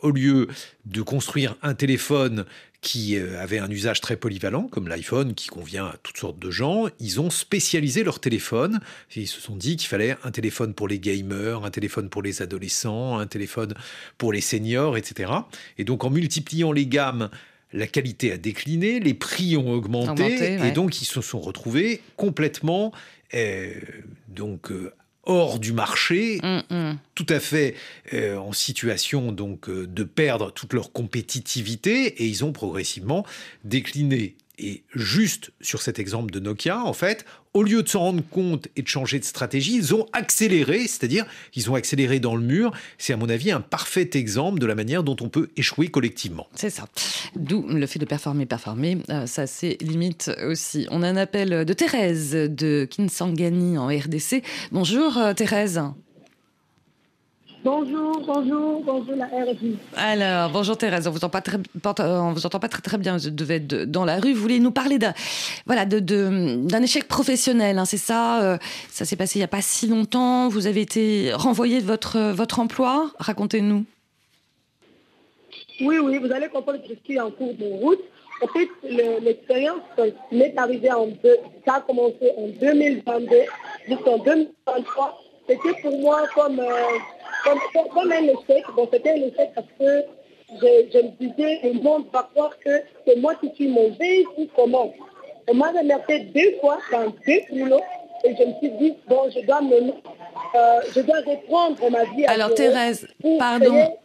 Speaker 4: au lieu de construire un téléphone qui euh, avaient un usage très polyvalent, comme l'iPhone, qui convient à toutes sortes de gens, ils ont spécialisé leur téléphone. Ils se sont dit qu'il fallait un téléphone pour les gamers, un téléphone pour les adolescents, un téléphone pour les seniors, etc. Et donc en multipliant les gammes, la qualité a décliné, les prix ont augmenté, et donc ils se sont retrouvés complètement euh, donc euh, hors du marché, mm, mm. tout à fait euh, en situation donc euh, de perdre toute leur compétitivité et ils ont progressivement décliné et juste sur cet exemple de Nokia, en fait, au lieu de s'en rendre compte et de changer de stratégie, ils ont accéléré, c'est-à-dire ils ont accéléré dans le mur. C'est à mon avis un parfait exemple de la manière dont on peut échouer collectivement.
Speaker 3: C'est ça. D'où le fait de performer, performer, euh, ça c'est limite aussi. On a un appel de Thérèse de Kinsangani en RDC. Bonjour euh, Thérèse.
Speaker 13: Bonjour, bonjour, bonjour la RFI.
Speaker 3: Alors, bonjour Thérèse, on vous entend pas très, on vous entend pas très très bien, vous devez être dans la rue. Vous voulez nous parler d'un, voilà, de, d'un échec professionnel, hein, c'est ça euh, Ça s'est passé il y a pas si longtemps. Vous avez été renvoyé de votre votre emploi. Racontez-nous.
Speaker 13: Oui, oui, vous allez comprendre que je suis en cours de route. En fait, l'expérience m'est arrivée en deux, ça a commencé en 2022 jusqu'en 2023. C'était pour moi comme euh, comme, un échec. Bon, c'était un échec parce que je, me disais, le monde va croire que c'est moi qui suis mauvais ou comment? On m'a remercié deux fois dans deux boulots et je me suis dit, bon, je dois me, euh, je dois reprendre ma vie.
Speaker 3: Alors Thérèse, pardon.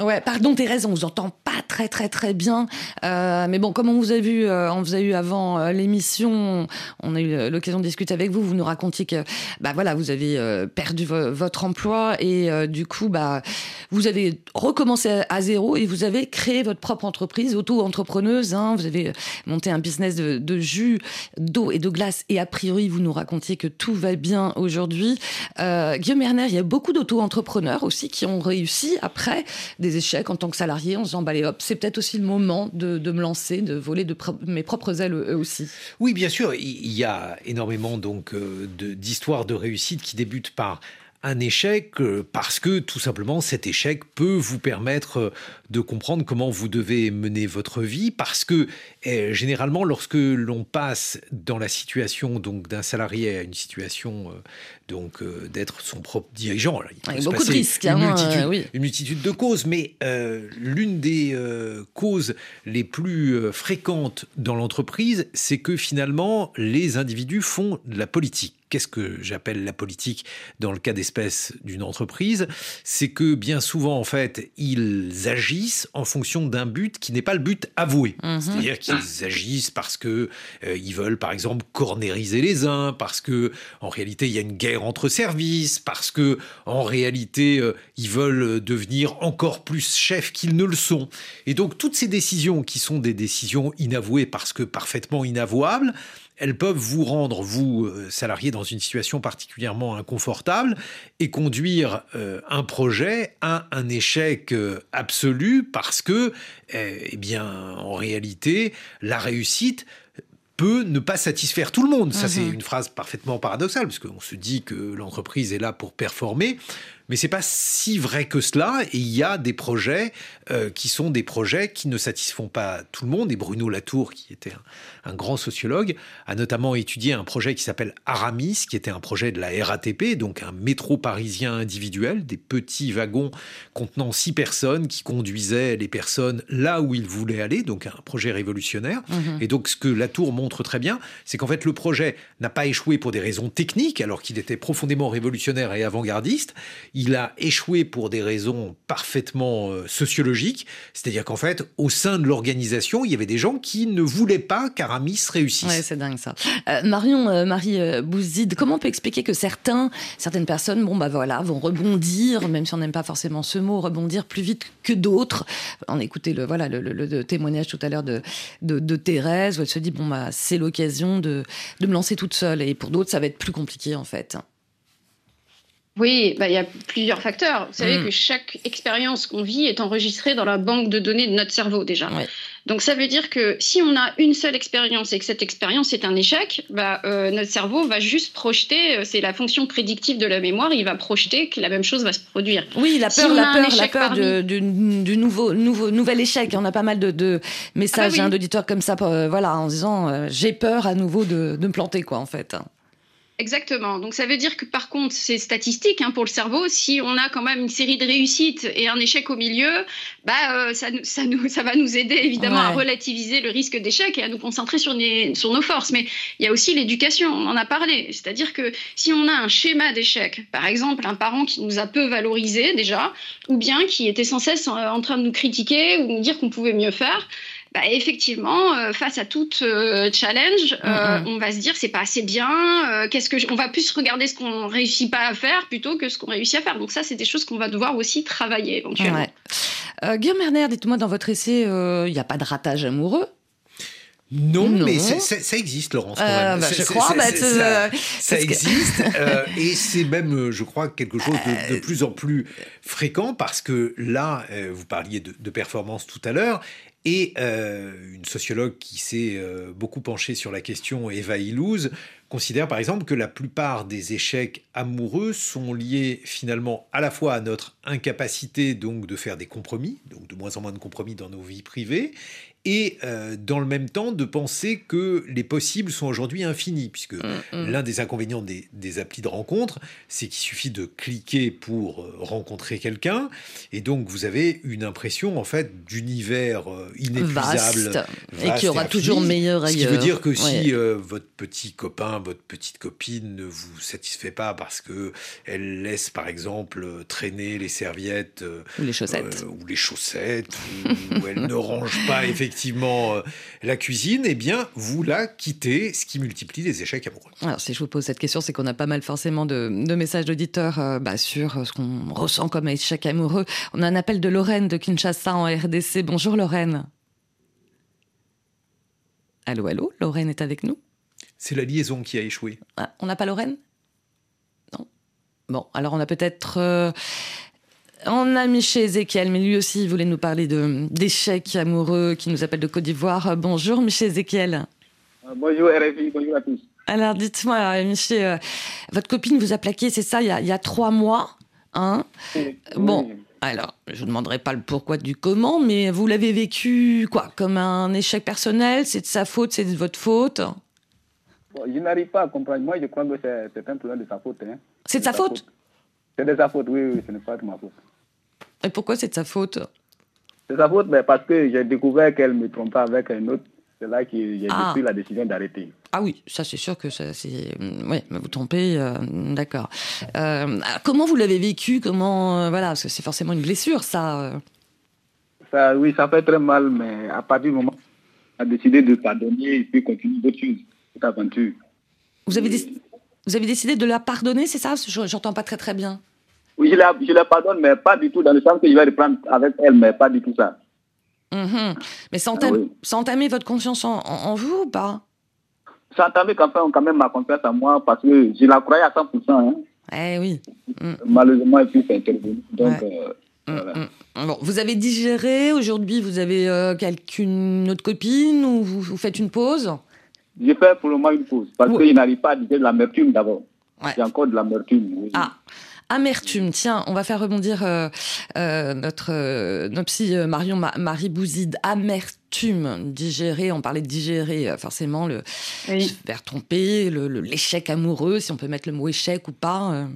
Speaker 3: Ouais, pardon Thérèse, on vous entend pas très très très bien. Euh, mais bon, comme on vous a vu, euh, on vous a eu avant euh, l'émission, on a eu l'occasion de discuter avec vous. Vous nous racontiez que, bah voilà, vous avez perdu votre emploi et du coup, bah, vous avez recommencé à, zéro et vous avez créé votre propre entreprise, auto-entrepreneuse. Hein. vous avez monté un business de, jus, d'eau et de glace et a priori, vous nous racontiez que tout va bien aujourd'hui. Guillaume Erner, il y a beaucoup d'auto-entrepreneurs aussi qui ont réussi après des échecs en tant que salarié en se disant, bah, hop, c'est peut-être aussi le moment de, me lancer, de voler de mes propres ailes aussi.
Speaker 4: Oui, bien sûr, il y a énormément donc euh, d'histoires de réussite qui débutent par un échec euh, parce que tout simplement cet échec peut vous permettre euh, de comprendre comment vous devez mener votre vie parce que eh, généralement lorsque l'on passe dans la situation donc d'un salarié à une situation euh, donc d'être son propre dirigeant
Speaker 3: il, y a beaucoup de risques
Speaker 4: une, hein, multitude, une multitude de causes mais l'une des causes les plus fréquentes dans l'entreprise c'est que finalement les individus font de la politique. Qu'est-ce que j'appelle la politique dans le cas d'espèce d'une entreprise? C'est que bien souvent, en fait, ils agissent en fonction d'un but qui n'est pas le but avoué. Mhm. C'est-à-dire qu'ils agissent parce que euh, ils veulent, par exemple, cornériser les uns, parce que en réalité, il y a une guerre entre services, parce que en réalité, euh, ils veulent devenir encore plus chefs qu'ils ne le sont. Et donc, toutes ces décisions qui sont des décisions inavouées parce que parfaitement inavouables, elles peuvent vous rendre, vous, euh, salarié, dans une situation particulièrement inconfortable et conduire euh, un projet à un échec euh, absolu parce que, eh bien, en réalité, la réussite peut ne pas satisfaire tout le monde. Ça, c'est mhm. une phrase parfaitement paradoxale, parce qu'on se dit que l'entreprise est là pour performer, mais c'est pas si vrai que cela. Et il y a des projets euh, qui sont des projets qui ne satisfont pas tout le monde. Et Bruno Latour, qui était un, un grand sociologue, a notamment étudié un projet qui s'appelle Aramis, qui était un projet de la RATP, donc un métro parisien individuel, des petits wagons contenant six personnes qui conduisaient les personnes là où ils voulaient aller, donc un projet révolutionnaire.
Speaker 3: Mhm.
Speaker 4: Et donc ce que Latour montre très bien, c'est qu'en fait le projet n'a pas échoué pour des raisons techniques, alors qu'il était profondément révolutionnaire et avant-gardiste. Il a échoué pour des raisons parfaitement euh, sociologiques, c'est-à-dire qu'en fait, au sein de l'organisation, il y avait des gens qui ne voulaient pas qu'Aramis réussisse.
Speaker 3: Ouais, c'est dingue ça. Euh, Marion, euh, Marie Bouzid, comment on peut expliquer que certains, certaines personnes, bon bah voilà, vont rebondir, même si on n'aime pas forcément ce mot, rebondir plus vite que d'autres? On écoutait le voilà le témoignage tout à l'heure de, de de Thérèse où elle se dit bon bah c'est l'occasion de de me lancer toute seule et pour d'autres ça va être plus compliqué en fait.
Speaker 5: Oui, bah, il y a plusieurs facteurs. Vous savez
Speaker 3: Mm.
Speaker 5: que chaque expérience qu'on vit est enregistrée dans la banque de données de notre cerveau déjà. Donc ça veut dire que si on a une seule expérience et que cette expérience est un échec, bah, euh, notre cerveau va juste projeter, euh, c'est la fonction prédictive de la mémoire, il va projeter que la même chose va se produire.
Speaker 3: Oui, la peur, la peur, la peur
Speaker 5: parmi-
Speaker 3: de- du, du nouveau, nouveau, nouvel échec. On a pas mal de, de messages
Speaker 5: Ah bah oui.
Speaker 3: hein, d'auditeurs comme ça, euh, voilà, en disant euh, j'ai peur à nouveau de, de me planter, quoi, en fait.
Speaker 5: Exactement. Donc ça veut dire que par contre, c'est statistique hein, pour le cerveau. Si on a quand même une série de réussites et un échec au milieu, bah, euh, ça, ça, nous, ça va nous aider évidemment à relativiser le risque d'échec et à nous concentrer sur, les- sur nos forces. Mais il y a aussi l'éducation, on en a parlé. C'est-à-dire que si on a un schéma d'échec, par exemple un parent qui nous a peu valorisé déjà, ou bien qui était sans cesse en, en train de nous critiquer ou nous dire qu'on pouvait mieux faire, bah, effectivement, euh, face à toute euh, challenge, euh,
Speaker 3: Mhm.
Speaker 5: on va se dire c'est pas assez bien. euh, Qu'est-ce que je- on va plus regarder ce qu'on réussit pas à faire plutôt que ce qu'on réussit à faire. Donc ça, c'est des choses qu'on va devoir aussi travailler éventuellement.
Speaker 3: Ouais. Euh, Guillaume Erner, dites-moi dans votre essai, euh, il n'y a pas de ratage amoureux?
Speaker 4: Non,
Speaker 3: Non.
Speaker 4: mais c'est- c'est- ça existe, Laurence. quand
Speaker 3: Euh,
Speaker 4: même.
Speaker 3: bah,
Speaker 4: C'est-
Speaker 3: je crois,
Speaker 4: c'est-
Speaker 3: bah,
Speaker 4: c'est-
Speaker 3: tu-
Speaker 4: ça, ça
Speaker 3: parce que-
Speaker 4: existe, euh, et c'est même, je crois, quelque chose de, de plus en plus fréquent parce que là, euh, vous parliez de, de performance tout à l'heure, et euh, une sociologue qui s'est euh, beaucoup penchée sur la question, Eva Illouz, considère par exemple que la plupart des échecs amoureux sont liés finalement à la fois à notre incapacité donc de faire des compromis, donc de moins en moins de compromis dans nos vies privées, et euh, dans le même temps de penser que les possibles sont aujourd'hui infinis, puisque
Speaker 3: mm.
Speaker 4: l'un des inconvénients des, des applis de rencontre, c'est qu'il suffit de cliquer pour euh, rencontrer quelqu'un, et donc vous avez une impression en fait d'univers euh, inépuisable,
Speaker 3: Vaste, et
Speaker 4: vaste
Speaker 3: qui aura toujours meilleur
Speaker 4: Ce qui veut
Speaker 3: ailleurs.
Speaker 4: dire que
Speaker 3: Ouais.
Speaker 4: si euh, votre petit copain, votre petite copine ne vous satisfait pas parce que elle laisse par exemple traîner les serviettes
Speaker 3: Ou les chaussettes.
Speaker 4: euh, ou les chaussettes, ou, ou elle ne range pas effectivement euh, la cuisine, eh bien, vous la quittez, ce qui multiplie les échecs amoureux.
Speaker 3: Alors, si je vous pose cette question, c'est qu'on a pas mal forcément de, de messages d'auditeurs euh, bah, sur euh, ce qu'on ressent comme échec amoureux. On a un appel de Lorraine de Kinshasa en RDC. Bonjour Lorraine. Allô, allô, Lorraine est avec nous?
Speaker 4: C'est la liaison qui a échoué.
Speaker 3: Ah, On n'a pas Lorraine? Non Bon, alors on a peut-être... euh, on a Michel Ezekiel, mais lui aussi il voulait nous parler d'échecs amoureux qui nous appelle de Côte d'Ivoire. Euh, Bonjour Michel Ezekiel.
Speaker 14: Bonjour RFI, bonjour à tous.
Speaker 3: Alors dites-moi, euh, Michel, euh, votre copine vous a plaqué, c'est ça, il y a, il y a trois mois hein Bon, alors, je vous demanderai pas le pourquoi du comment, mais vous l'avez vécu quoi Comme un échec personnel? C'est de sa faute C'est de votre faute?
Speaker 14: Bon, je n'arrive pas à comprendre. Moi, je crois que c'est c'est un problème de sa faute. hein.
Speaker 3: C'est de sa faute?
Speaker 14: C'est de sa faute, oui, oui, ce n'est pas de ma faute.
Speaker 3: Et pourquoi c'est de sa faute?
Speaker 14: C'est sa faute mais parce que j'ai découvert qu'elle me trompait avec un autre. C'est là que j'ai
Speaker 3: Ah.
Speaker 14: pris la décision d'arrêter.
Speaker 3: Ah oui, ça c'est sûr que ça, c'est... Oui, mais vous trompez, euh, d'accord. Euh, alors, comment vous l'avez vécu? Comment... euh, voilà, parce que c'est forcément une blessure, ça.
Speaker 14: Ça, oui, ça fait très mal, mais à partir du moment où on a décidé de pardonner et puis continuer d'autres choses, cette aventure.
Speaker 3: Vous avez, vous avez décidé de la pardonner, c'est ça? J'entends pas très très bien.
Speaker 14: Oui, je la, je la pardonne, mais pas du tout, dans le sens que je vais reprendre avec elle, mais pas du tout ça.
Speaker 3: Mhm. Mais ça
Speaker 14: Ah oui.
Speaker 3: entamer votre confiance en, vous ou pas?
Speaker 14: Ça a entamé quand même, quand même ma confiance en moi, parce que je la croyais à 100%. Hein.
Speaker 3: Eh oui.
Speaker 14: Malheureusement, et puis c'est intervenu. Donc, euh, voilà.
Speaker 3: Bon, vous avez digéré, aujourd'hui vous avez euh, quelqu'une autre copine ou vous, vous faites une pause?
Speaker 14: J'ai fait pour le moment une pause, parce que je n'arrive pas à digérer de l'amertume d'abord. J'ai encore de l'amertume. oui.
Speaker 3: Ah, Amertume. Tiens, on va faire rebondir euh, euh, notre, euh, notre psy Marion Marie Bouzide. Amertume, digérer, on parlait de digérer, forcément, le se faire tromper, l'échec amoureux, si on peut mettre le mot échec ou pas.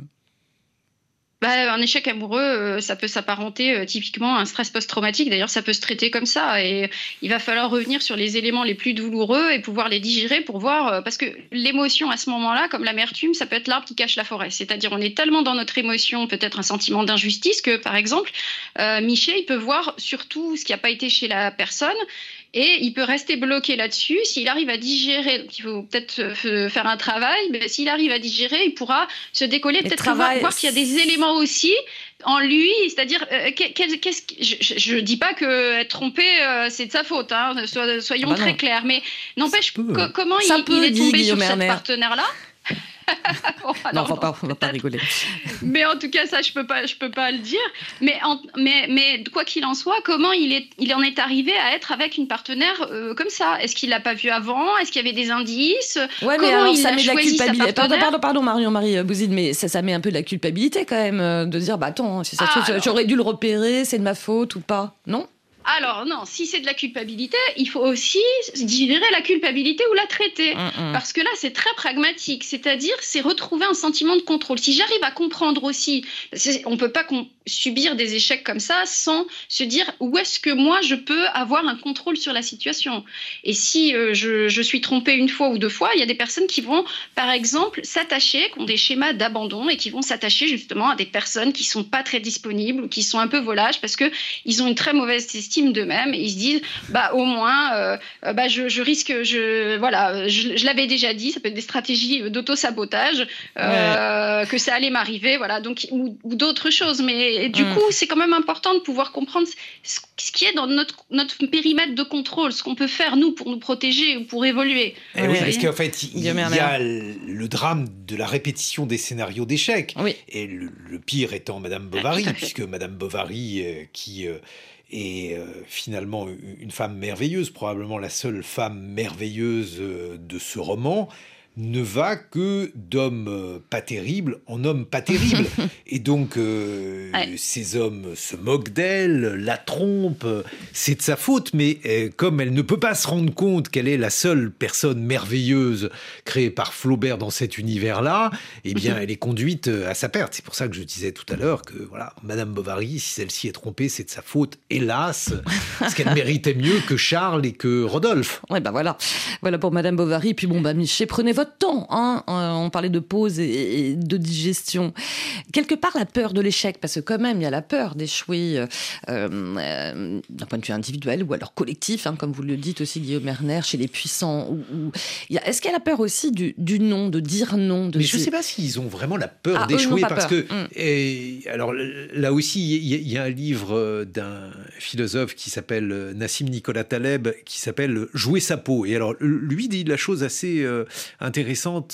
Speaker 5: Bah, un échec amoureux, euh, ça peut s'apparenter euh, typiquement à un stress post-traumatique. D'ailleurs, ça peut se traiter comme ça. Et il va falloir revenir sur les éléments les plus douloureux et pouvoir les digérer pour voir. Euh, parce que l'émotion à ce moment-là, comme l'amertume, ça peut être l'arbre qui cache la forêt. C'est-à-dire, on est tellement dans notre émotion, peut-être un sentiment d'injustice, que par exemple, Michel, il peut voir surtout ce qui n'a pas été chez la personne et il peut rester bloqué là-dessus. S'il arrive à digérer, donc il faut peut-être euh, faire un travail, mais s'il arrive à digérer, il pourra se décoller, peut-être voir, qu'il y a des éléments aussi en lui, c'est-à-dire, euh, qu'est-ce je ne dis pas que être trompé, euh, c'est de sa faute, hein, soyons ah bah très clairs, mais n'empêche, comment il, il, est tombé sur cette partenaire-là?
Speaker 3: non, on va va pas rigoler.
Speaker 5: mais en tout cas, ça, je peux pas, je peux pas le dire. Mais, mais, mais quoi qu'il en soit, comment il, est, il en est arrivé à être avec une partenaire euh, comme ça? Est-ce qu'il l'a pas vu avant? Est-ce qu'il y avait des indices?
Speaker 3: Ouais, mais alors, ça met de la culpabilité. Pardon, pardon, pardon, Marion-Marie Bouzide, mais ça, ça met un peu de la culpabilité quand même euh, de dire, bah attends, si ça ah, j'aurais dû le repérer, c'est de ma faute ou pas, non?
Speaker 5: Alors non, si c'est de la culpabilité, il faut aussi digérer la culpabilité ou la traiter. Mm, mm. Parce que là, c'est très pragmatique. C'est-à-dire, c'est retrouver un sentiment de contrôle. Si j'arrive à comprendre aussi, on ne peut pas subir des échecs comme ça sans se dire où est-ce que moi, je peux avoir un contrôle sur la situation. Et si euh, je, suis trompée une fois ou deux fois, il y a des personnes qui vont, par exemple, s'attacher, qui ont des schémas d'abandon et qui vont s'attacher justement à des personnes qui sont pas très disponibles ou qui sont un peu volages parce qu'ils ont une très mauvaise estime d'eux-mêmes. Et ils se disent bah au moins euh, euh, bah je, risque je voilà je, l'avais déjà dit ça peut être des stratégies d'auto sabotage euh, que ça allait m'arriver voilà donc ou, d'autres choses. Mais du coup c'est quand même important de pouvoir comprendre ce, qui est dans notre notre périmètre de contrôle ce qu'on peut faire nous pour nous protéger ou pour évoluer.
Speaker 4: Eh oui, parce qu'en fait il, y a le drame de la répétition des scénarios d'échecs. Et le, pire étant Madame Bovary puisque Madame Bovary qui et euh, finalement une femme merveilleuse, probablement la seule femme merveilleuse euh, de ce roman, ne va que d'hommes euh, pas terribles en hommes pas terribles. et donc, euh, ces hommes se moquent d'elle, la trompent, c'est de sa faute, mais euh, comme elle ne peut pas se rendre compte qu'elle est la seule personne merveilleuse créée par Flaubert dans cet univers-là, eh bien, elle est conduite à sa perte. C'est pour ça que je disais tout à l'heure que, voilà, Madame Bovary, si celle-ci est trompée, c'est de sa faute, hélas, parce qu'elle méritait mieux que Charles et que Rodolphe.
Speaker 3: Ouais, ben voilà. Voilà pour Madame Bovary. Puis bon, bah, Miché, prenez votre temps. Hein. Euh, on parlait de pause et, de digestion. Quelque part, la peur de l'échec, parce que quand même, il y a la peur d'échouer euh, euh, d'un point de vue individuel ou alors collectif, hein, comme vous le dites aussi, Guillaume Merner, chez les puissants. Ou, Est-ce qu'il y a la peur aussi du, non, de dire non de
Speaker 4: Mais je ne sais pas s'ils ont vraiment la peur ah, d'échouer, parce que... Mm. Et, alors là aussi, il y, a un livre d'un philosophe qui s'appelle Nassim Nicolas Taleb, qui s'appelle Jouer sa peau. Et alors, lui dit la chose assez intéressante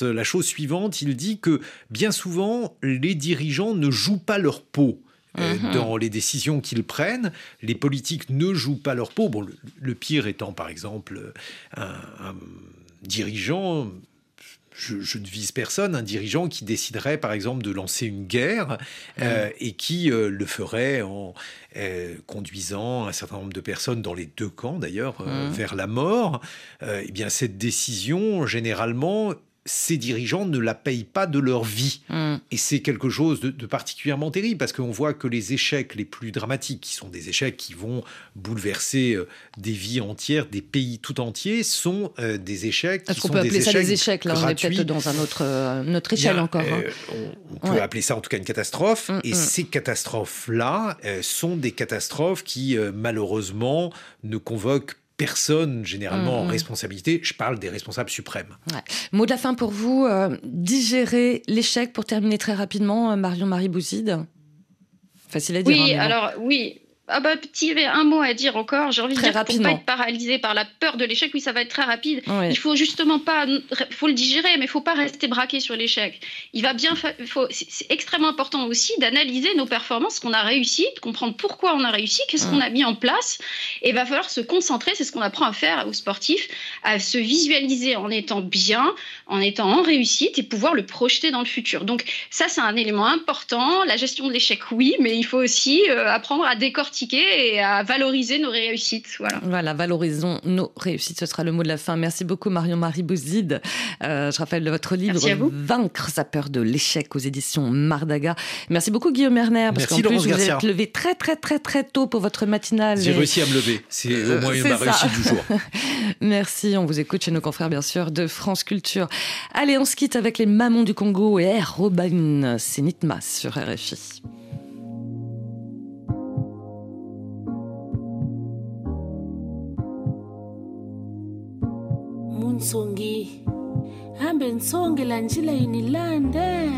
Speaker 4: la chose suivante. Il dit que bien souvent, les dirigeants ne jouent pas leur peau. Euh, mhm. dans les décisions qu'ils prennent. Les politiques ne jouent pas leur peau. Bon, le, pire étant, par exemple, un, dirigeant je, ne vise personne, un dirigeant qui déciderait par exemple de lancer une guerre euh, et qui euh, le ferait en conduisant un certain nombre de personnes dans les deux camps d'ailleurs vers la mort, eh bien cette décision généralement ces dirigeants ne la payent pas de leur vie. Mm. Et c'est quelque chose de, particulièrement terrible parce qu'on voit que les échecs les plus dramatiques, qui sont des échecs qui vont bouleverser euh, des vies entières, des pays tout entiers, sont euh, des échecs
Speaker 3: Est-ce qu'on peut appeler ça des échecs Là, on est peut-être dans un autre, euh, notre échelle encore. Hein.
Speaker 4: on, peut appeler ça en tout cas une catastrophe. Mm, et mm. ces catastrophes-là sont des catastrophes qui, malheureusement, ne convoquent personne généralement en mm, mm. responsabilité. Je parle des responsables suprêmes.
Speaker 3: Mot de la fin pour vous, euh, digérer l'échec pour terminer très rapidement, euh, Marion Marie Bouzide Facile à dire.
Speaker 5: Oui, hein, alors oui, ah bah, petit un mot à dire encore, j'ai envie de dire
Speaker 3: rapidement.
Speaker 5: pour pas être paralysé par la peur de l'échec, oui ça va être très rapide.
Speaker 3: Oui.
Speaker 5: Il faut justement pas, faut le digérer, mais il faut pas rester braqué sur l'échec. Il va bien, fa- faut, c'est c'est extrêmement important aussi d'analyser nos performances, ce qu'on a réussi, de comprendre pourquoi on a réussi, qu'est-ce qu'on a mis en place, et il va falloir se concentrer, c'est ce qu'on apprend à faire aux sportifs, à se visualiser en étant bien, en étant en réussite et pouvoir le projeter dans le futur. Donc ça c'est un élément important. La gestion de l'échec, oui, mais il faut aussi euh, apprendre à décortiquer et à valoriser nos réussites. Voilà.
Speaker 3: Voilà, valorisons nos réussites. Ce sera le mot de la fin. Merci beaucoup, Marion-Marie Bouzide. Euh, je rappelle votre livre
Speaker 5: Merci à vous.
Speaker 3: Vaincre sa peur de l'échec aux éditions Mardaga. Merci beaucoup, Guillaume Erner, parce
Speaker 4: Merci,
Speaker 3: qu'en plus, vous êtes levé très, très, très, très tôt pour votre matinale.
Speaker 4: J'ai
Speaker 3: Et-
Speaker 4: réussi à me lever. C'est au moins
Speaker 3: Euh,
Speaker 4: une
Speaker 3: c'est
Speaker 4: ma réussite du jour.
Speaker 3: Merci, on vous écoute chez nos confrères bien sûr de France Culture. Allez, on se quitte avec les Mamans du Congo et Robin, c'est Nitmas sur RFI.
Speaker 15: Munsongi hambe nsongela njila inilande.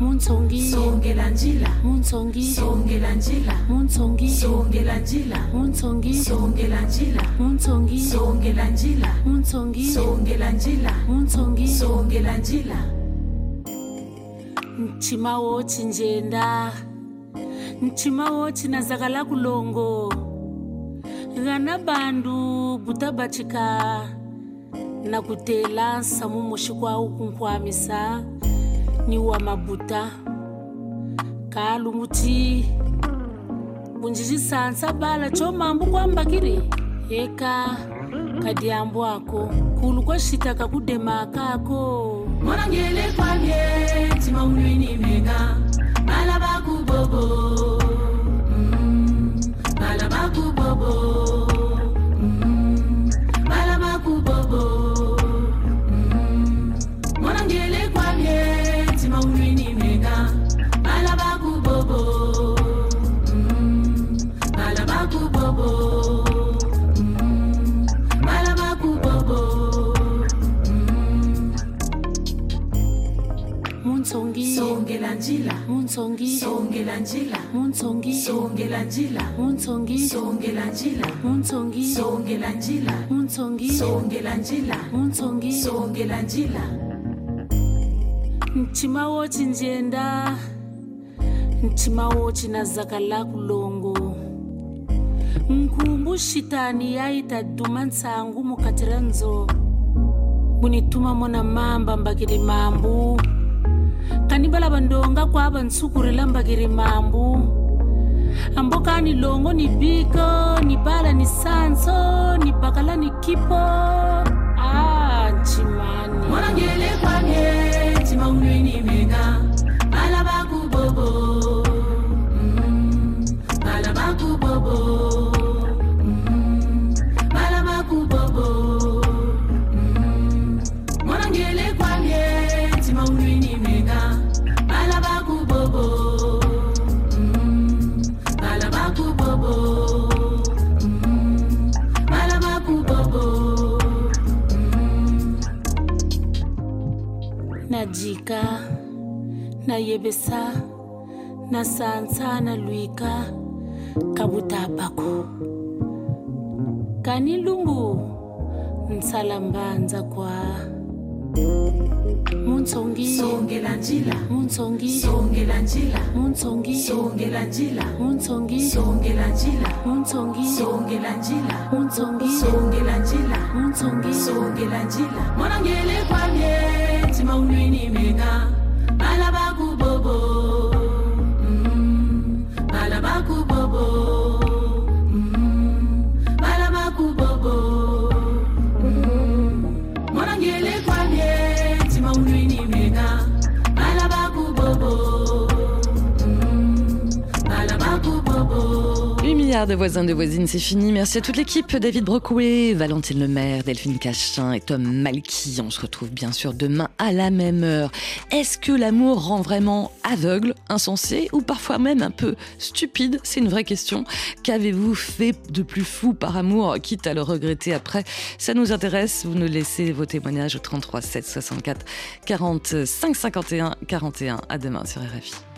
Speaker 15: Munsongi songela njila. Munsongi songela njila. Munsongi songela njila. Munsongi songela njila. Munsongi songela njila. Munsongi songela njila. Munsongi songela njila. Mchima wochi njenda mchima wochi nazakala kulongo. Ghana bandu butabachika na kutelansa mumushi kwa ukunkwamisa ni wa mabuta. Kalu muti bunjijisansa bala chomambu kwambakiri eka kadiambu ako kulu kwashitaka kudema kako. Morangele kwamye timaulwini mega. Bala baku songela njila. Songela njila. Songela njila mtima wo cinjenda mtima wo cina zaka longo nkumbu shitani yaita duma ntsangu mukati ra bunituma mona mamba mbakiri mambu. Kani balava ndonga kuava ntsukuri la mbakili mambu ambokani longo ni biko ni bala ni sanso ni bakala ni kipo. Ah chimani mwanangele kwamye ni unwini na yebesa na sansa na luika ka kani lungu nsalambanza kwa? Muntsongi. Songela njila. Muntsongi. Songela njila. Muntsongi. Songela njila. Muntsongi. Songela njila. Muntsongi. Songela njila. Muntsongi. Songela
Speaker 3: menga de voisins de voisines, c'est fini. Merci à toute l'équipe. David Brocoué, Valentine Lemaire, Delphine Cachin et Tom Malky. On se retrouve bien sûr demain à la même heure. Est-ce que l'amour rend vraiment aveugle, insensé ou parfois même un peu stupide? C'est une vraie question. Qu'avez-vous fait de plus fou par amour, quitte à le regretter après? Ça nous intéresse. Vous nous laissez vos témoignages au 33 7 64 45 51 41. À demain sur RFI.